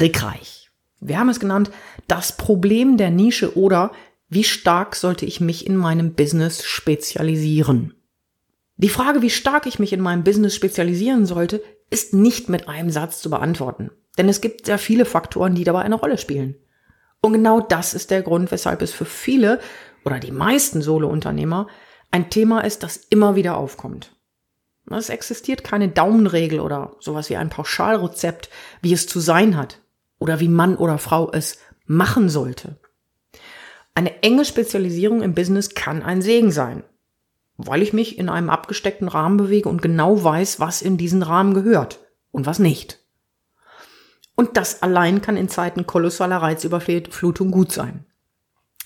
trickreich. Wir haben es genannt, das Problem der Nische oder wie stark sollte ich mich in meinem Business spezialisieren? Die Frage, wie stark ich mich in meinem Business spezialisieren sollte, ist nicht mit einem Satz zu beantworten. Denn es gibt sehr viele Faktoren, die dabei eine Rolle spielen. Und genau das ist der Grund, weshalb es für viele oder die meisten Solo-Unternehmer ein Thema ist, das immer wieder aufkommt. Es existiert keine Daumenregel oder sowas wie ein Pauschalrezept, wie es zu sein hat oder wie Mann oder Frau es machen sollte. Eine enge Spezialisierung im Business kann ein Segen sein, weil ich mich in einem abgesteckten Rahmen bewege und genau weiß, was in diesen Rahmen gehört und was nicht. Und das allein kann in Zeiten kolossaler Reizüberflutung gut sein.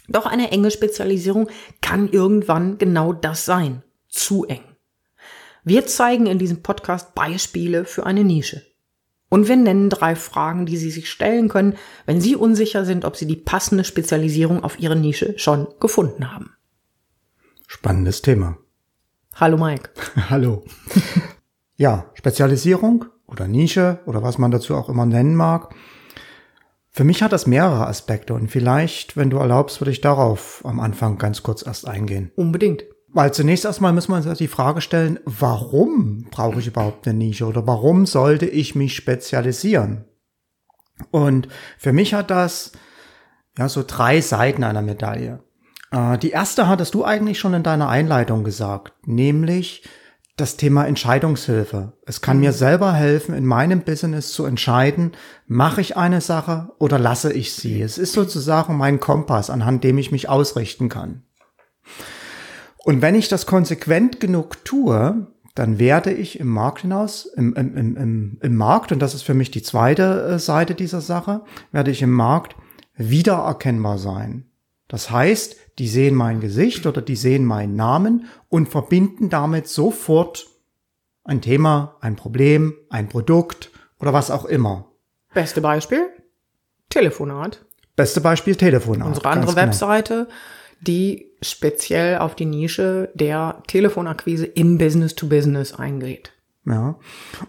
Doch eine enge Spezialisierung kann irgendwann genau das sein. Zu eng. Wir zeigen in diesem Podcast Beispiele für eine Nische. Und wir nennen drei Fragen, die Sie sich stellen können, wenn Sie unsicher sind, ob Sie die passende Spezialisierung auf Ihre Nische schon gefunden haben. Spannendes Thema. Hallo Mike. Hallo. ja, Spezialisierung oder Nische oder was man dazu auch immer nennen mag. Für mich hat das mehrere Aspekte und vielleicht, wenn du erlaubst, würde ich darauf am Anfang ganz kurz erst eingehen. Unbedingt. Weil zunächst erstmal wir uns die Frage stellen, warum brauche ich überhaupt eine Nische oder warum sollte ich mich spezialisieren? Und für mich hat das ja so drei Seiten einer Medaille. Äh, die erste hattest du eigentlich schon in deiner Einleitung gesagt, nämlich das Thema Entscheidungshilfe. Es kann mir selber helfen, in meinem Business zu entscheiden, mache ich eine Sache oder lasse ich sie. Es ist sozusagen mein Kompass, anhand dem ich mich ausrichten kann. Und wenn ich das konsequent genug tue, dann werde ich im Markt hinaus, im, im, im, im Markt, und das ist für mich die zweite äh, Seite dieser Sache, werde ich im Markt wiedererkennbar sein. Das heißt, die sehen mein Gesicht oder die sehen meinen Namen und verbinden damit sofort ein Thema, ein Problem, ein Produkt oder was auch immer. Beste Beispiel? Telefonat. Beste Beispiel Telefonat. Unsere andere genau. Webseite die speziell auf die Nische der Telefonakquise im Business-to-Business eingeht. Ja.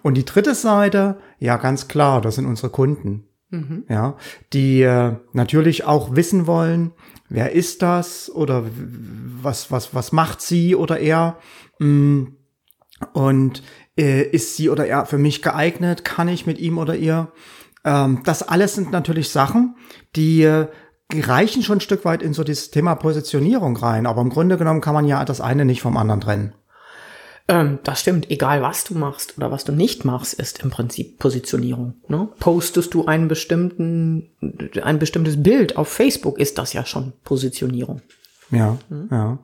Und die dritte Seite, ja, ganz klar, das sind unsere Kunden. Mhm. Ja, die äh, natürlich auch wissen wollen, wer ist das oder was, was, was macht sie oder er? Mm, und äh, ist sie oder er für mich geeignet? Kann ich mit ihm oder ihr? Ähm, das alles sind natürlich Sachen, die äh, reichen schon ein Stück weit in so dieses Thema Positionierung rein, aber im Grunde genommen kann man ja das eine nicht vom anderen trennen. Ähm, das stimmt. Egal was du machst oder was du nicht machst, ist im Prinzip Positionierung. Ne? Postest du einen bestimmten, ein bestimmtes Bild auf Facebook, ist das ja schon Positionierung. Ja, mhm. ja.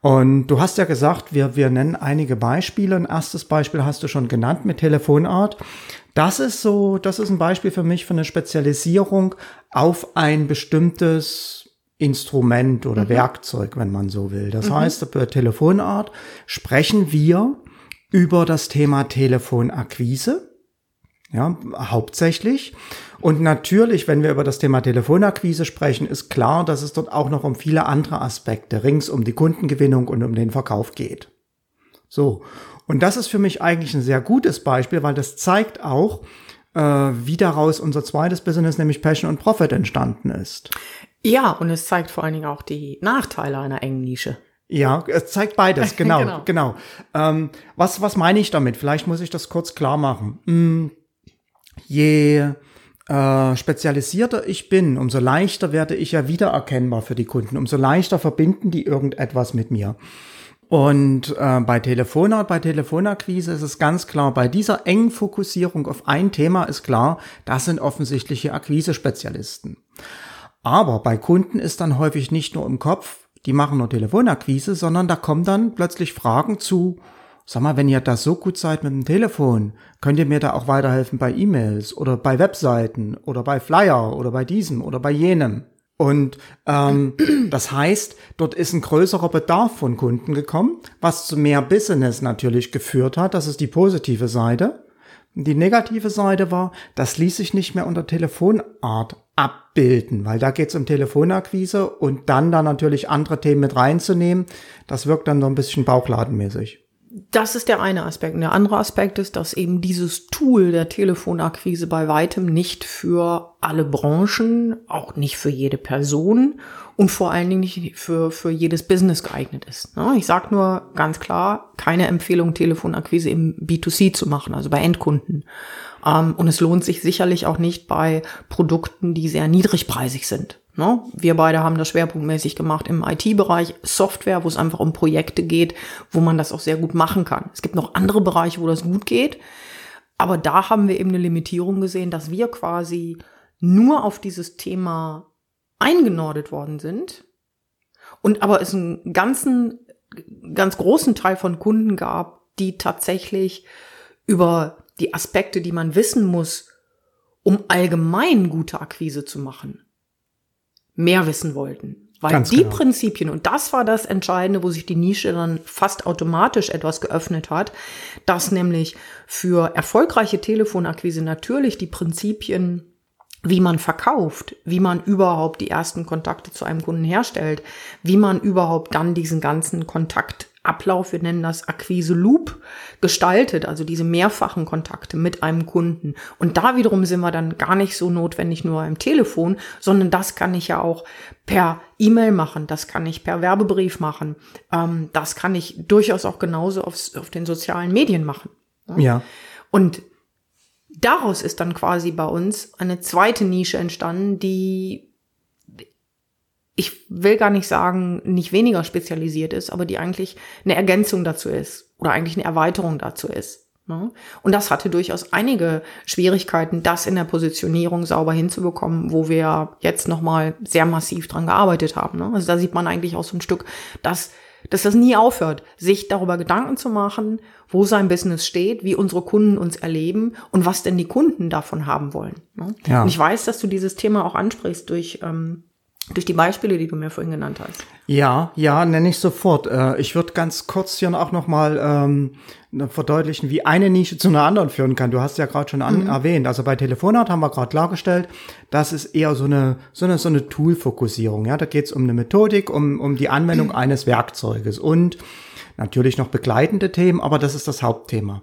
Und du hast ja gesagt, wir, wir nennen einige Beispiele. Ein erstes Beispiel hast du schon genannt mit Telefonart. Das ist so, das ist ein Beispiel für mich für eine Spezialisierung auf ein bestimmtes Instrument oder mhm. Werkzeug, wenn man so will. Das mhm. heißt, bei Telefonart sprechen wir über das Thema Telefonakquise. Ja, hauptsächlich. Und natürlich, wenn wir über das Thema Telefonakquise sprechen, ist klar, dass es dort auch noch um viele andere Aspekte rings um die Kundengewinnung und um den Verkauf geht. So. Und das ist für mich eigentlich ein sehr gutes Beispiel, weil das zeigt auch, äh, wie daraus unser zweites Business, nämlich Passion und Profit, entstanden ist. Ja, und es zeigt vor allen Dingen auch die Nachteile einer engen Nische. Ja, es zeigt beides, genau, genau. genau. Ähm, was, was meine ich damit? Vielleicht muss ich das kurz klar machen. Hm, je äh, spezialisierter ich bin, umso leichter werde ich ja wiedererkennbar für die Kunden, umso leichter verbinden die irgendetwas mit mir. Und äh, bei Telefonat, bei Telefonakquise ist es ganz klar, bei dieser engen Fokussierung auf ein Thema ist klar, das sind offensichtliche Akquise-Spezialisten. Aber bei Kunden ist dann häufig nicht nur im Kopf, die machen nur Telefonakquise, sondern da kommen dann plötzlich Fragen zu Sag mal, wenn ihr da so gut seid mit dem Telefon, könnt ihr mir da auch weiterhelfen bei E-Mails oder bei Webseiten oder bei Flyer oder bei diesem oder bei jenem. Und ähm, das heißt, dort ist ein größerer Bedarf von Kunden gekommen, was zu mehr Business natürlich geführt hat. Das ist die positive Seite. Die negative Seite war, das ließ sich nicht mehr unter Telefonart abbilden, weil da geht es um Telefonakquise und dann da natürlich andere Themen mit reinzunehmen, das wirkt dann so ein bisschen bauchladenmäßig. Das ist der eine Aspekt. Und der andere Aspekt ist, dass eben dieses Tool der Telefonakquise bei weitem nicht für alle Branchen, auch nicht für jede Person und vor allen Dingen nicht für, für jedes Business geeignet ist. Ich sage nur ganz klar, keine Empfehlung, Telefonakquise im B2C zu machen, also bei Endkunden. Ähm, und es lohnt sich sicherlich auch nicht bei Produkten, die sehr niedrigpreisig sind. Ne? Wir beide haben das schwerpunktmäßig gemacht im IT-Bereich, Software, wo es einfach um Projekte geht, wo man das auch sehr gut machen kann. Es gibt noch andere Bereiche, wo das gut geht, aber da haben wir eben eine Limitierung gesehen, dass wir quasi nur auf dieses Thema eingenordet worden sind und aber es einen ganzen, ganz großen Teil von Kunden gab, die tatsächlich über die Aspekte, die man wissen muss, um allgemein gute Akquise zu machen, mehr wissen wollten. Weil Ganz die genau. Prinzipien, und das war das Entscheidende, wo sich die Nische dann fast automatisch etwas geöffnet hat, dass nämlich für erfolgreiche Telefonakquise natürlich die Prinzipien wie man verkauft, wie man überhaupt die ersten Kontakte zu einem Kunden herstellt, wie man überhaupt dann diesen ganzen Kontaktablauf, wir nennen das Akquise Loop, gestaltet, also diese mehrfachen Kontakte mit einem Kunden. Und da wiederum sind wir dann gar nicht so notwendig nur im Telefon, sondern das kann ich ja auch per E-Mail machen, das kann ich per Werbebrief machen, ähm, das kann ich durchaus auch genauso aufs, auf den sozialen Medien machen. Ja. ja. Und daraus ist dann quasi bei uns eine zweite Nische entstanden, die ich will gar nicht sagen, nicht weniger spezialisiert ist, aber die eigentlich eine Ergänzung dazu ist oder eigentlich eine Erweiterung dazu ist. Ne? Und das hatte durchaus einige Schwierigkeiten, das in der Positionierung sauber hinzubekommen, wo wir jetzt nochmal sehr massiv dran gearbeitet haben. Ne? Also da sieht man eigentlich auch so ein Stück, dass dass das nie aufhört, sich darüber Gedanken zu machen, wo sein Business steht, wie unsere Kunden uns erleben und was denn die Kunden davon haben wollen. Ne? Ja. Und ich weiß, dass du dieses Thema auch ansprichst durch ähm, durch die Beispiele, die du mir vorhin genannt hast. Ja, ja, nenne ich sofort. Äh, ich würde ganz kurz hier auch noch mal ähm, verdeutlichen, wie eine Nische zu einer anderen führen kann. Du hast ja gerade schon mhm. erwähnt. Also bei Telefonat haben wir gerade klargestellt, das ist eher so eine so eine so eine Tool-Fokussierung. Ja, da geht es um eine Methodik, um um die Anwendung mhm. eines Werkzeuges und natürlich noch begleitende Themen, aber das ist das Hauptthema.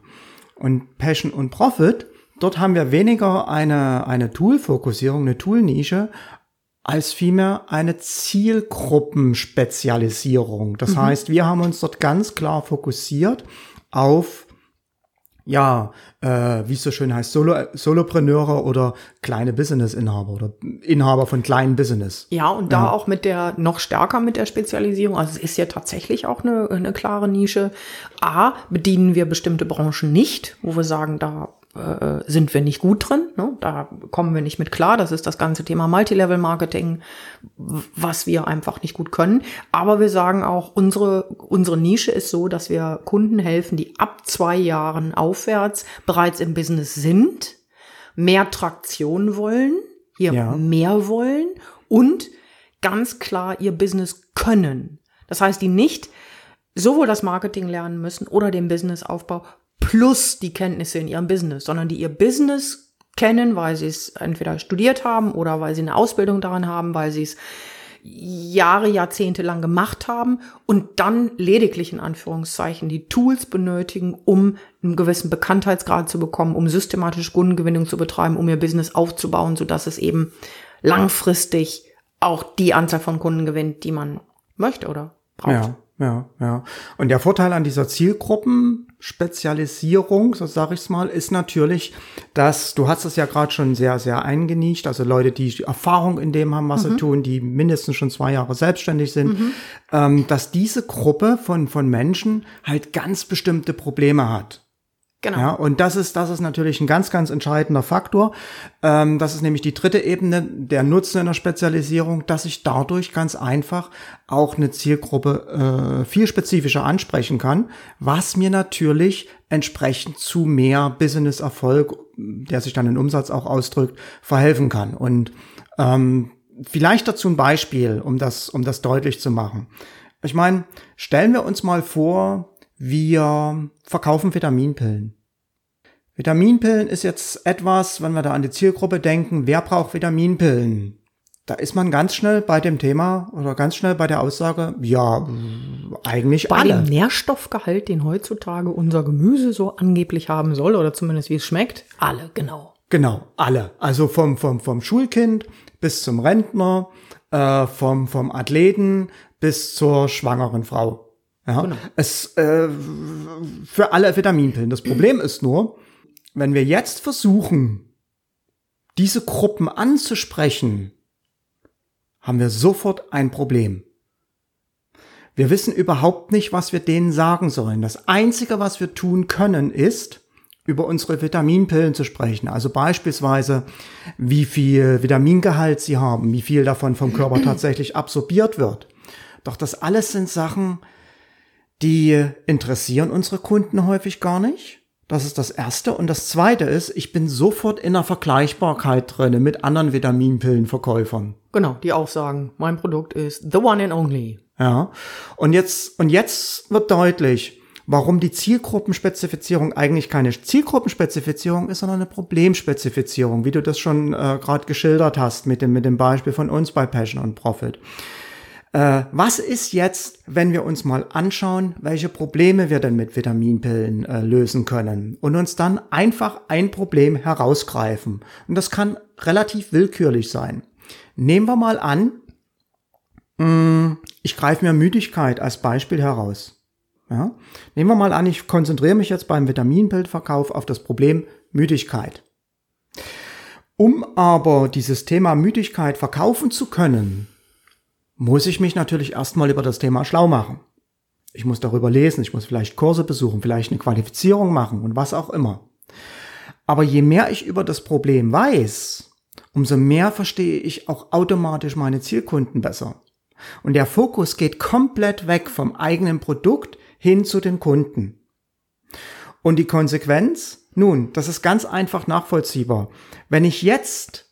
Und Passion und Profit Dort haben wir weniger eine, eine Tool-Fokussierung, eine Tool-Nische, als vielmehr eine Zielgruppenspezialisierung. Das mhm. heißt, wir haben uns dort ganz klar fokussiert auf ja, äh, wie es so schön heißt, Solo, Solopreneure oder kleine Business-Inhaber oder Inhaber von kleinen Business. Ja, und da ja. auch mit der, noch stärker mit der Spezialisierung. Also es ist ja tatsächlich auch eine, eine klare Nische. A, bedienen wir bestimmte Branchen nicht, wo wir sagen, da äh, sind wir nicht gut drin. Ne? Da kommen wir nicht mit klar. Das ist das ganze Thema Multilevel-Marketing, was wir einfach nicht gut können. Aber wir sagen auch, unsere, unsere Nische ist so, dass wir Kunden helfen, die ab zwei Jahren aufwärts bereits im Business sind, mehr Traktion wollen, hier ja. mehr wollen und ganz klar ihr Business können. Das heißt, die nicht sowohl das Marketing lernen müssen oder den Businessaufbau plus die Kenntnisse in ihrem Business, sondern die ihr Business kennen, weil sie es entweder studiert haben oder weil sie eine Ausbildung daran haben, weil sie es Jahre, Jahrzehnte lang gemacht haben und dann lediglich in Anführungszeichen die Tools benötigen, um einen gewissen Bekanntheitsgrad zu bekommen, um systematisch Kundengewinnung zu betreiben, um ihr Business aufzubauen, sodass es eben langfristig auch die Anzahl von Kunden gewinnt, die man möchte oder braucht. Ja, ja, ja. Und der Vorteil an dieser Zielgruppen Spezialisierung, so sage ich es mal, ist natürlich, dass du hast es ja gerade schon sehr, sehr eingenischt, also Leute, die Erfahrung in dem haben, was mhm. sie tun, die mindestens schon zwei Jahre selbstständig sind, mhm. ähm, dass diese Gruppe von, von Menschen halt ganz bestimmte Probleme hat. Genau. Ja, und das ist, das ist natürlich ein ganz, ganz entscheidender Faktor. Ähm, das ist nämlich die dritte Ebene, der Nutzen einer Spezialisierung, dass ich dadurch ganz einfach auch eine Zielgruppe äh, viel spezifischer ansprechen kann, was mir natürlich entsprechend zu mehr Business-Erfolg, der sich dann in Umsatz auch ausdrückt, verhelfen kann. Und ähm, vielleicht dazu ein Beispiel, um das, um das deutlich zu machen. Ich meine, stellen wir uns mal vor, wir verkaufen Vitaminpillen. Vitaminpillen ist jetzt etwas, wenn wir da an die Zielgruppe denken, wer braucht Vitaminpillen? Da ist man ganz schnell bei dem Thema oder ganz schnell bei der Aussage, ja, eigentlich Bei alle. dem Nährstoffgehalt, den heutzutage unser Gemüse so angeblich haben soll, oder zumindest wie es schmeckt, alle, genau. Genau, alle. Also vom, vom, vom Schulkind bis zum Rentner, äh, vom, vom Athleten bis zur schwangeren Frau. Ja, Genau. es äh, für alle Vitaminpillen. Das Problem ist nur, wenn wir jetzt versuchen, diese Gruppen anzusprechen, haben wir sofort ein Problem. Wir wissen überhaupt nicht, was wir denen sagen sollen. Das Einzige, was wir tun können, ist, über unsere Vitaminpillen zu sprechen. Also beispielsweise, wie viel Vitamingehalt sie haben, wie viel davon vom Körper tatsächlich absorbiert wird. Doch das alles sind Sachen, die interessieren unsere Kunden häufig gar nicht. Das ist das Erste. Und das Zweite ist, ich bin sofort in der Vergleichbarkeit drinne mit anderen Vitaminpillenverkäufern. Genau, die auch sagen, mein Produkt ist the one and only. Ja. Und jetzt, und jetzt wird deutlich, warum die Zielgruppenspezifizierung eigentlich keine Zielgruppenspezifizierung ist, sondern eine Problemspezifizierung, wie du das schon äh, gerade geschildert hast mit dem, mit dem Beispiel von uns bei Passion und Profit. Äh, was ist jetzt, wenn wir uns mal anschauen, welche Probleme wir denn mit Vitaminpillen äh, lösen können und uns dann einfach ein Problem herausgreifen? Und das kann relativ willkürlich sein. Nehmen wir mal an, mh, ich greife mir Müdigkeit als Beispiel heraus. Ja? Nehmen wir mal an, ich konzentriere mich jetzt beim Vitaminpillenverkauf auf das Problem Müdigkeit. Um aber dieses Thema Müdigkeit verkaufen zu können, muss ich mich natürlich erstmal über das Thema schlau machen. Ich muss darüber lesen, ich muss vielleicht Kurse besuchen, vielleicht eine Qualifizierung machen und was auch immer. Aber je mehr ich über das Problem weiß, umso mehr verstehe ich auch automatisch meine Zielkunden besser. Und der Fokus geht komplett weg vom eigenen Produkt hin zu den Kunden. Und die Konsequenz? Nun, das ist ganz einfach nachvollziehbar. Wenn ich jetzt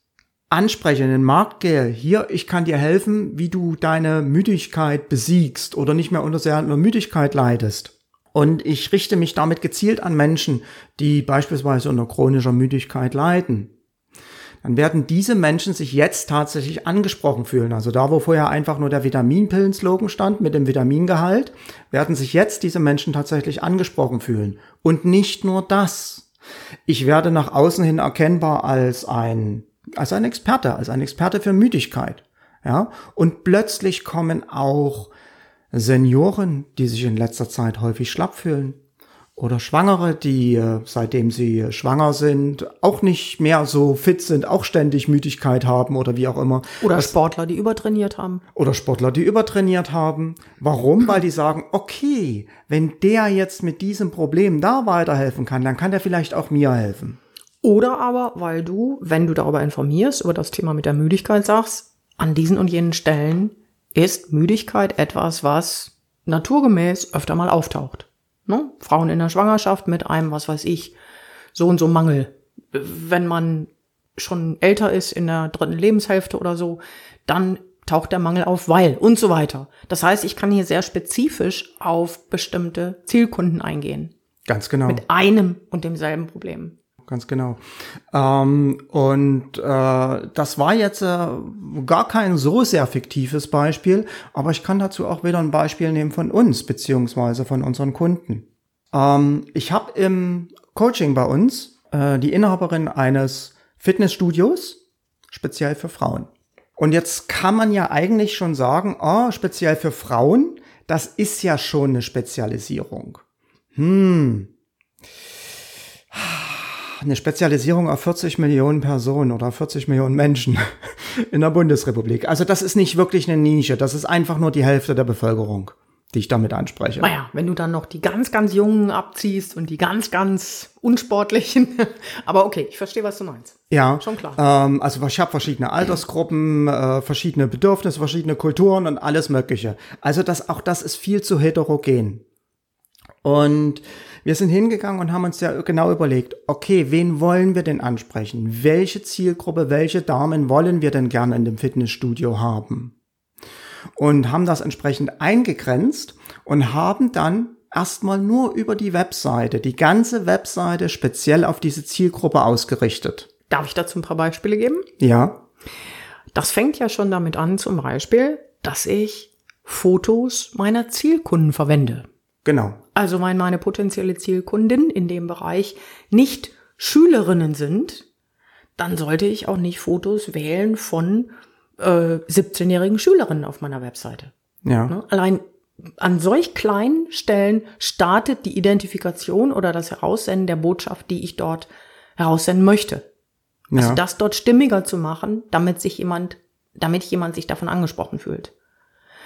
anspreche, in den Markt gehe, hier, ich kann dir helfen, wie du deine Müdigkeit besiegst oder nicht mehr unter sehr einer Müdigkeit leidest. Und ich richte mich damit gezielt an Menschen, die beispielsweise unter chronischer Müdigkeit leiden. Dann werden diese Menschen sich jetzt tatsächlich angesprochen fühlen. Also da, wo vorher einfach nur der Vitaminpillen-Slogan stand mit dem Vitamingehalt, werden sich jetzt diese Menschen tatsächlich angesprochen fühlen. Und nicht nur das. Ich werde nach außen hin erkennbar als ein als ein Experte, als ein Experte für Müdigkeit. Ja, und plötzlich kommen auch Senioren, die sich in letzter Zeit häufig schlapp fühlen. Oder Schwangere, die äh, seitdem sie schwanger sind, auch nicht mehr so fit sind, auch ständig Müdigkeit haben oder wie auch immer. Oder Sportler, die übertrainiert haben. Oder Sportler, die übertrainiert haben. Warum? Weil die sagen, okay, wenn der jetzt mit diesem Problem da weiterhelfen kann, dann kann der vielleicht auch mir helfen. Oder aber, weil du, wenn du darüber informierst, über das Thema mit der Müdigkeit sagst, an diesen und jenen Stellen ist Müdigkeit etwas, was naturgemäß öfter mal auftaucht. Ne? Frauen in der Schwangerschaft mit einem, was weiß ich, so und so Mangel. Wenn man schon älter ist, in der dritten Lebenshälfte oder so, dann taucht der Mangel auf, weil und so weiter. Das heißt, ich kann hier sehr spezifisch auf bestimmte Zielkunden eingehen. Ganz genau. Mit einem und demselben Problem ganz genau. Ähm, und äh, das war jetzt äh, gar kein so sehr fiktives Beispiel, aber ich kann dazu auch wieder ein Beispiel nehmen von uns beziehungsweise von unseren Kunden. Ähm, ich habe im Coaching bei uns äh, die Inhaberin eines Fitnessstudios, speziell für Frauen. Und jetzt kann man ja eigentlich schon sagen, oh, speziell für Frauen, das ist ja schon eine Spezialisierung. Hm eine Spezialisierung auf 40 Millionen Personen oder 40 Millionen Menschen in der Bundesrepublik. Also das ist nicht wirklich eine Nische, das ist einfach nur die Hälfte der Bevölkerung. die ich damit anspreche. Naja, wenn du dann noch die ganz, ganz Jungen abziehst und die ganz, ganz Unsportlichen. Aber okay, ich verstehe, was du meinst. Ja, Schon klar. Ähm, also ich habe verschiedene Altersgruppen, äh, verschiedene Bedürfnisse, verschiedene Kulturen und alles Mögliche. Also das, auch das ist viel zu heterogen. Und wir sind hingegangen und haben uns ja genau überlegt, okay, wen wollen wir denn ansprechen? Welche Zielgruppe, welche Damen wollen wir denn gerne in dem Fitnessstudio haben? und haben das entsprechend eingegrenzt und haben dann erstmal nur über die Webseite, die ganze Webseite speziell auf diese Zielgruppe ausgerichtet. Darf ich dazu ein paar Beispiele geben? Ja. Das fängt ja schon damit an, zum Beispiel, dass ich Fotos meiner Zielkunden verwende. Genau. Also wenn meine potenzielle Zielkundin in dem Bereich nicht Schülerinnen sind, dann sollte ich auch nicht Fotos wählen von äh, 17-jährigen Schülerinnen auf meiner Webseite. Ja. Ne? Allein an solch kleinen Stellen startet die Identifikation oder das Heraussenden der Botschaft, die ich dort heraussenden möchte. Also ja. das dort stimmiger zu machen, damit sich jemand, damit jemand sich davon angesprochen fühlt.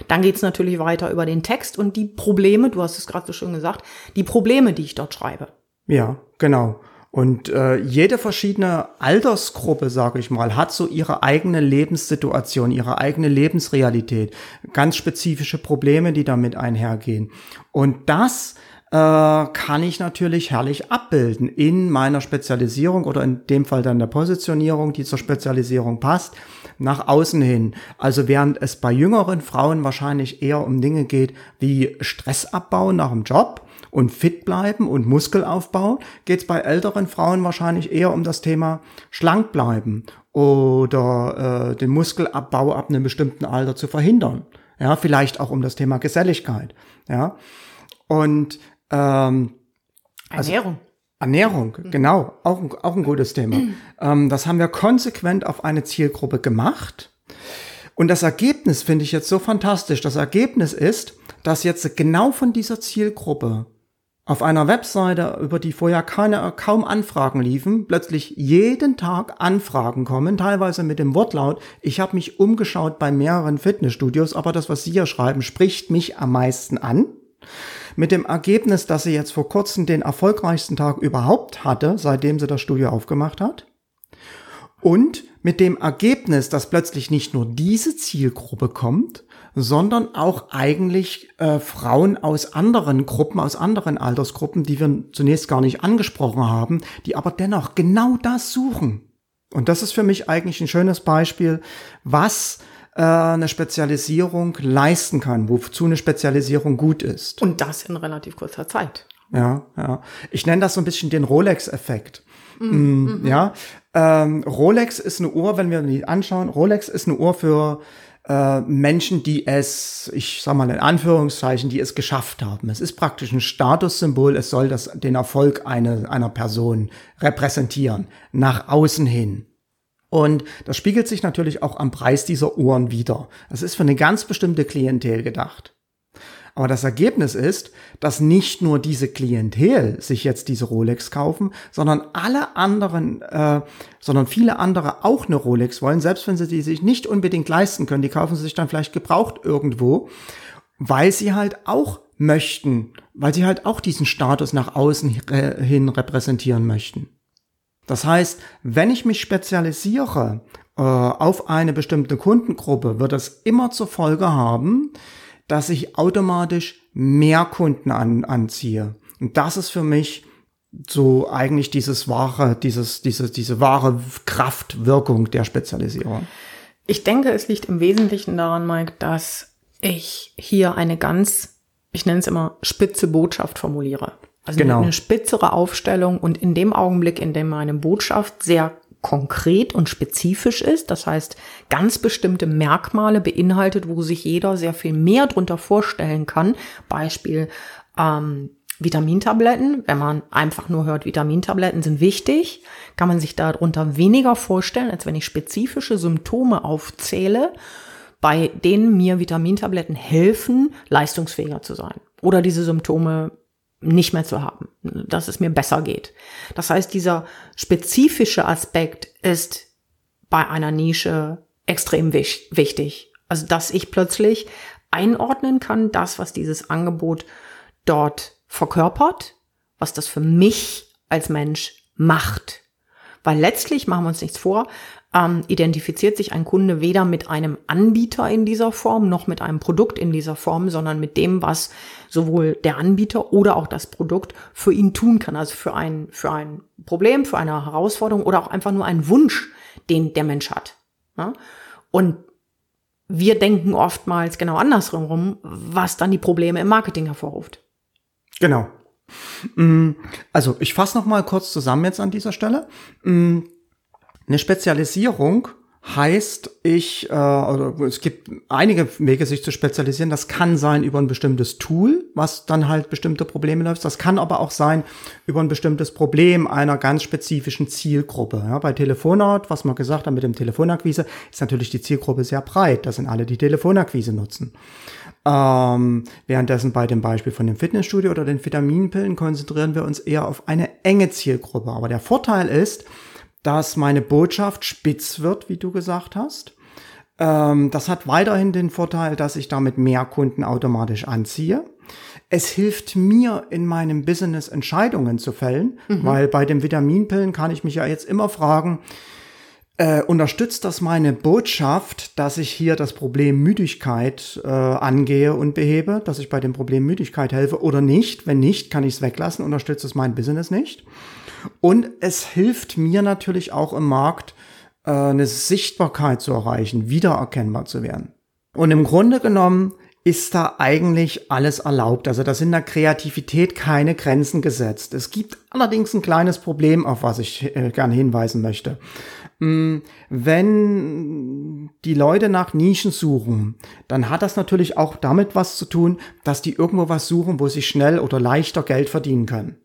Dann geht's natürlich weiter über den Text und die Probleme, du hast es gerade so schön gesagt, die Probleme, die ich dort schreibe. Ja, genau. Und äh, jede verschiedene Altersgruppe, sage ich mal, hat so ihre eigene Lebenssituation, ihre eigene Lebensrealität, ganz spezifische Probleme, die damit einhergehen. Und das äh, kann ich natürlich herrlich abbilden in meiner Spezialisierung oder in dem Fall dann der Positionierung, die zur Spezialisierung passt, nach außen hin. Also während es bei jüngeren Frauen wahrscheinlich eher um Dinge geht wie Stressabbau nach dem Job, und fit bleiben und Muskelaufbau, geht es bei älteren Frauen wahrscheinlich eher um das Thema schlank bleiben oder äh, den Muskelabbau ab einem bestimmten Alter zu verhindern. Ja, vielleicht auch um das Thema Geselligkeit. Ja, und ähm, also Ernährung. Ernährung, genau, auch, ein, auch ein gutes Thema. ähm, das haben wir konsequent auf eine Zielgruppe gemacht. Und das Ergebnis finde ich jetzt so fantastisch. Das Ergebnis ist, dass jetzt genau von dieser Zielgruppe auf einer Webseite, über die vorher keine, kaum Anfragen liefen, plötzlich jeden Tag Anfragen kommen, teilweise mit dem Wortlaut, ich habe mich umgeschaut bei mehreren Fitnessstudios, aber das, was Sie hier schreiben, spricht mich am meisten an. Mit dem Ergebnis, dass sie jetzt vor kurzem den erfolgreichsten Tag überhaupt hatte, seitdem sie das Studio aufgemacht hat. Und mit dem Ergebnis, dass plötzlich nicht nur diese Zielgruppe kommt, sondern auch eigentlich äh, Frauen aus anderen Gruppen, aus anderen Altersgruppen, die wir zunächst gar nicht angesprochen haben, die aber dennoch genau das suchen. Und das ist für mich eigentlich ein schönes Beispiel, was äh, eine Spezialisierung leisten kann, wozu eine Spezialisierung gut ist. Und das in relativ kurzer Zeit. Ja, ja. Ich nenne das so ein bisschen den Rolex-Effekt. Mhm. Ja, ähm, Rolex ist eine Uhr, wenn wir die anschauen, Rolex ist eine Uhr für äh, Menschen, die es, ich sag mal in Anführungszeichen, die es geschafft haben. Es ist praktisch ein Statussymbol, es soll das, den Erfolg eine, einer Person repräsentieren, nach außen hin. Und das spiegelt sich natürlich auch am Preis dieser Uhren wieder. Das ist für eine ganz bestimmte Klientel gedacht. Aber das Ergebnis ist, dass nicht nur diese Klientel sich jetzt diese Rolex kaufen, sondern alle anderen, äh, sondern viele andere auch eine Rolex wollen, selbst wenn sie die sich nicht unbedingt leisten können. Die kaufen sie sich dann vielleicht gebraucht irgendwo, weil sie halt auch möchten, weil sie halt auch diesen Status nach außen hin repräsentieren möchten. Das heißt, wenn ich mich spezialisiere äh, auf eine bestimmte Kundengruppe, wird das immer zur Folge haben, dass ich automatisch mehr Kunden an, anziehe. Und das ist für mich so eigentlich dieses wahre, dieses, diese, diese wahre Kraftwirkung der Spezialisierung. Ich denke, es liegt im Wesentlichen daran, Mike, dass ich hier eine ganz, ich nenne es immer spitze Botschaft formuliere. Also Genau. eine spitzere Aufstellung und in dem Augenblick, in dem meine Botschaft sehr konkret und spezifisch ist, das heißt ganz bestimmte Merkmale beinhaltet, wo sich jeder sehr viel mehr drunter vorstellen kann. Beispiel ähm, Vitamintabletten, wenn man einfach nur hört, Vitamintabletten sind wichtig, kann man sich darunter weniger vorstellen, als wenn ich spezifische Symptome aufzähle, bei denen mir Vitamintabletten helfen, leistungsfähiger zu sein oder diese Symptome nicht mehr zu haben, dass es mir besser geht. Das heißt, dieser spezifische Aspekt ist bei einer Nische extrem wich wichtig. Also, dass ich plötzlich einordnen kann, das, was dieses Angebot dort verkörpert, was das für mich als Mensch macht. Weil letztlich, machen wir uns nichts vor, ähm, identifiziert sich ein Kunde weder mit einem Anbieter in dieser Form noch mit einem Produkt in dieser Form, sondern mit dem, was sowohl der Anbieter oder auch das Produkt für ihn tun kann. Also für ein, für ein Problem, für eine Herausforderung oder auch einfach nur einen Wunsch, den der Mensch hat. Ja? Und wir denken oftmals genau andersrum, was dann die Probleme im Marketing hervorruft. Genau. Mm, also ich fasse noch mal kurz zusammen jetzt an dieser Stelle. Eine Spezialisierung heißt, ich, äh, oder es gibt einige Wege, sich zu spezialisieren. Das kann sein über ein bestimmtes Tool, was dann halt bestimmte Probleme löst. Das kann aber auch sein über ein bestimmtes Problem einer ganz spezifischen Zielgruppe. Ja, bei Telefonart, was man gesagt hat mit dem Telefonakquise, ist natürlich die Zielgruppe sehr breit. Das sind alle, die Telefonakquise nutzen. Ähm, währenddessen bei dem Beispiel von dem Fitnessstudio oder den Vitaminpillen konzentrieren wir uns eher auf eine enge Zielgruppe. Aber der Vorteil ist, dass meine Botschaft spitz wird, wie du gesagt hast. Ähm, das hat weiterhin den Vorteil, dass ich damit mehr Kunden automatisch anziehe. Es hilft mir in meinem Business Entscheidungen zu fällen, mhm. weil bei den Vitaminpillen kann ich mich ja jetzt immer fragen, äh, unterstützt das meine Botschaft, dass ich hier das Problem Müdigkeit äh, angehe und behebe, dass ich bei dem Problem Müdigkeit helfe oder nicht? Wenn nicht, kann ich es weglassen, unterstützt es mein Business nicht. Und es hilft mir natürlich auch im Markt, äh, eine Sichtbarkeit zu erreichen, wiedererkennbar zu werden. Und im Grunde genommen ist da eigentlich alles erlaubt. Also da sind der Kreativität keine Grenzen gesetzt. Es gibt allerdings ein kleines Problem, auf was ich äh, gerne hinweisen möchte. Mm, wenn die Leute nach Nischen suchen, dann hat das natürlich auch damit was zu tun, dass die irgendwo was suchen, wo sie schnell oder leichter Geld verdienen können.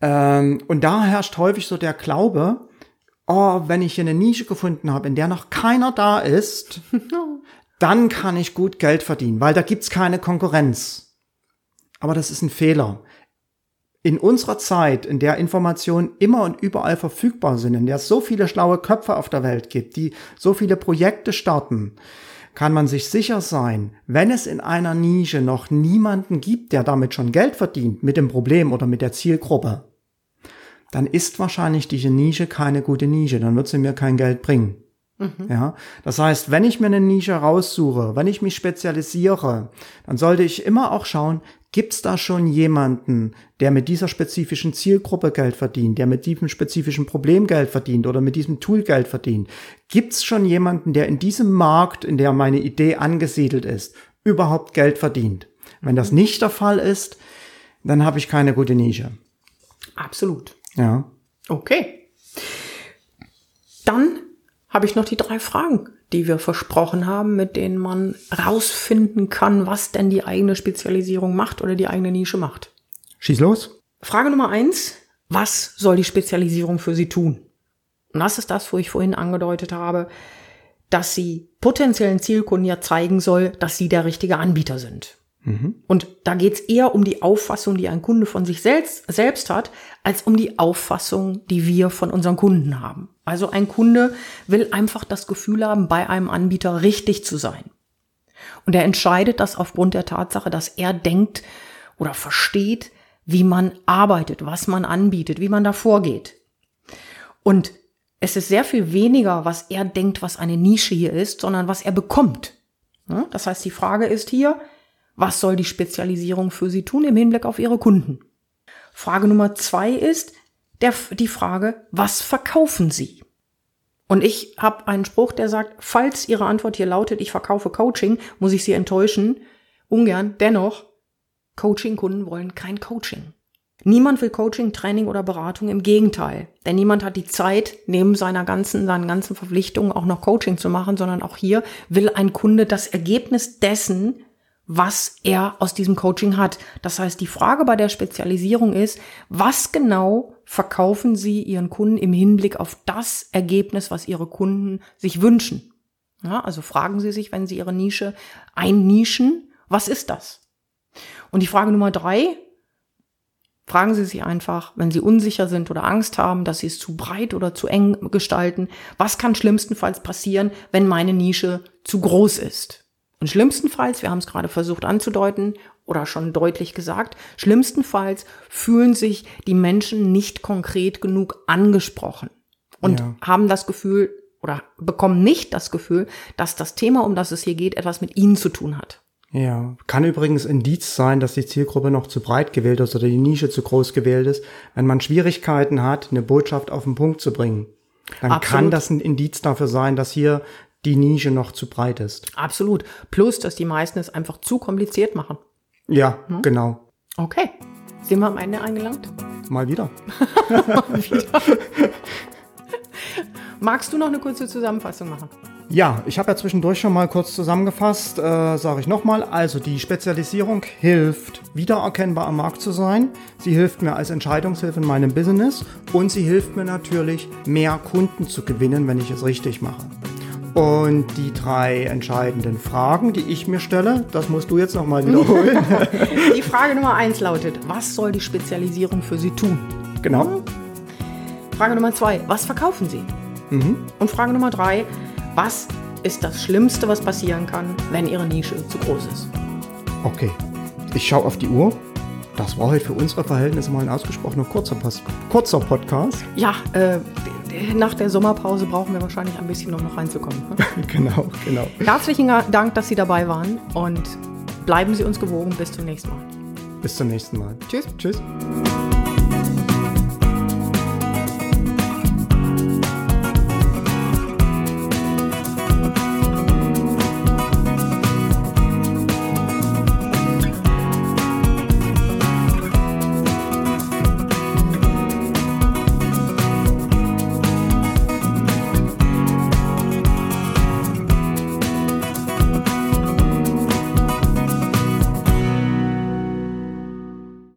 Ähm, und da herrscht häufig so der Glaube, oh, wenn ich hier eine Nische gefunden habe, in der noch keiner da ist, dann kann ich gut Geld verdienen, weil da gibt's keine Konkurrenz. Aber das ist ein Fehler. In unserer Zeit, in der Informationen immer und überall verfügbar sind, in der es so viele schlaue Köpfe auf der Welt gibt, die so viele Projekte starten, kann man sich sicher sein, wenn es in einer Nische noch niemanden gibt, der damit schon Geld verdient, mit dem Problem oder mit der Zielgruppe, dann ist wahrscheinlich diese Nische keine gute Nische, dann wird sie mir kein Geld bringen. Mhm. Ja, das heißt, wenn ich mir eine Nische raussuche, wenn ich mich spezialisiere, dann sollte ich immer auch schauen, gibt es da schon jemanden, der mit dieser spezifischen Zielgruppe Geld verdient, der mit diesem spezifischen Problem Geld verdient oder mit diesem Tool Geld verdient? Gibt es schon jemanden, der in diesem Markt, in der meine Idee angesiedelt ist, überhaupt Geld verdient? Wenn das mhm. nicht der Fall ist, dann habe ich keine gute Nische. Absolut. Ja. Okay. Dann habe ich noch die drei Fragen, die wir versprochen haben, mit denen man rausfinden kann, was denn die eigene Spezialisierung macht oder die eigene Nische macht. Schieß los. Frage Nummer eins. Was soll die Spezialisierung für Sie tun? Und das ist das, wo ich vorhin angedeutet habe, dass sie potenziellen Zielkunden ja zeigen soll, dass sie der richtige Anbieter sind. Mhm. Und da geht's eher um die Auffassung, die ein Kunde von sich selbst, selbst hat, als um die Auffassung, die wir von unseren Kunden haben. Also ein Kunde will einfach das Gefühl haben, bei einem Anbieter richtig zu sein. Und er entscheidet das aufgrund der Tatsache, dass er denkt oder versteht, wie man arbeitet, was man anbietet, wie man da vorgeht. Und es ist sehr viel weniger, was er denkt, was eine Nische hier ist, sondern was er bekommt. Das heißt, die Frage ist hier, was soll die Spezialisierung für Sie tun im Hinblick auf Ihre Kunden? Frage Nummer zwei ist der, die Frage, was verkaufen Sie? Und ich habe einen Spruch, der sagt, falls Ihre Antwort hier lautet, ich verkaufe Coaching, muss ich Sie enttäuschen. Ungern. Dennoch, Coaching-Kunden wollen kein Coaching. Niemand will Coaching, Training oder Beratung, im Gegenteil. Denn niemand hat die Zeit, neben seiner ganzen, seinen ganzen Verpflichtungen auch noch Coaching zu machen, sondern auch hier will ein Kunde das Ergebnis dessen, was er aus diesem Coaching hat. Das heißt, die Frage bei der Spezialisierung ist, was genau verkaufen Sie Ihren Kunden im Hinblick auf das Ergebnis, was Ihre Kunden sich wünschen? Ja, also fragen Sie sich, wenn Sie Ihre Nische einnischen, was ist das? Und die Frage Nummer drei, fragen Sie sich einfach, wenn Sie unsicher sind oder Angst haben, dass Sie es zu breit oder zu eng gestalten, was kann schlimmstenfalls passieren, wenn meine Nische zu groß ist? Und schlimmstenfalls, wir haben es gerade versucht anzudeuten oder schon deutlich gesagt, schlimmstenfalls fühlen sich die Menschen nicht konkret genug angesprochen und Ja. haben das Gefühl oder bekommen nicht das Gefühl, dass das Thema, um das es hier geht, etwas mit ihnen zu tun hat. Ja, kann übrigens Indiz sein, dass die Zielgruppe noch zu breit gewählt ist oder die Nische zu groß gewählt ist, wenn man Schwierigkeiten hat, eine Botschaft auf den Punkt zu bringen. Dann Absolut. kann das ein Indiz dafür sein, dass hier die Nische noch zu breit ist. Absolut. Plus, dass die meisten es einfach zu kompliziert machen. Ja, Hm? genau. Okay. Sind wir am Ende angelangt? Mal wieder. Magst du noch eine kurze Zusammenfassung machen? Ja, ich habe ja zwischendurch schon mal kurz zusammengefasst, äh, sage ich nochmal. Also die Spezialisierung hilft, wiedererkennbar am Markt zu sein. Sie hilft mir als Entscheidungshilfe in meinem Business und sie hilft mir natürlich, mehr Kunden zu gewinnen, wenn ich es richtig mache. Und die drei entscheidenden Fragen, die ich mir stelle, das musst du jetzt nochmal wiederholen. Die Frage Nummer eins lautet, was soll die Spezialisierung für Sie tun? genau. Frage Nummer zwei, was verkaufen Sie? Und Frage Nummer drei, was ist das Schlimmste, was passieren kann, wenn Ihre Nische zu groß ist? Okay. Ich schaue auf die Uhr. Das war heute für unsere Verhältnisse mal ein ausgesprochener kurzer, kurzer Podcast. Ja, äh, nach der Sommerpause brauchen wir wahrscheinlich ein bisschen, um noch reinzukommen. Ne? genau, genau. Herzlichen Dank, dass Sie dabei waren und bleiben Sie uns gewogen. Bis zum nächsten Mal. Bis zum nächsten Mal. Tschüss. Tschüss.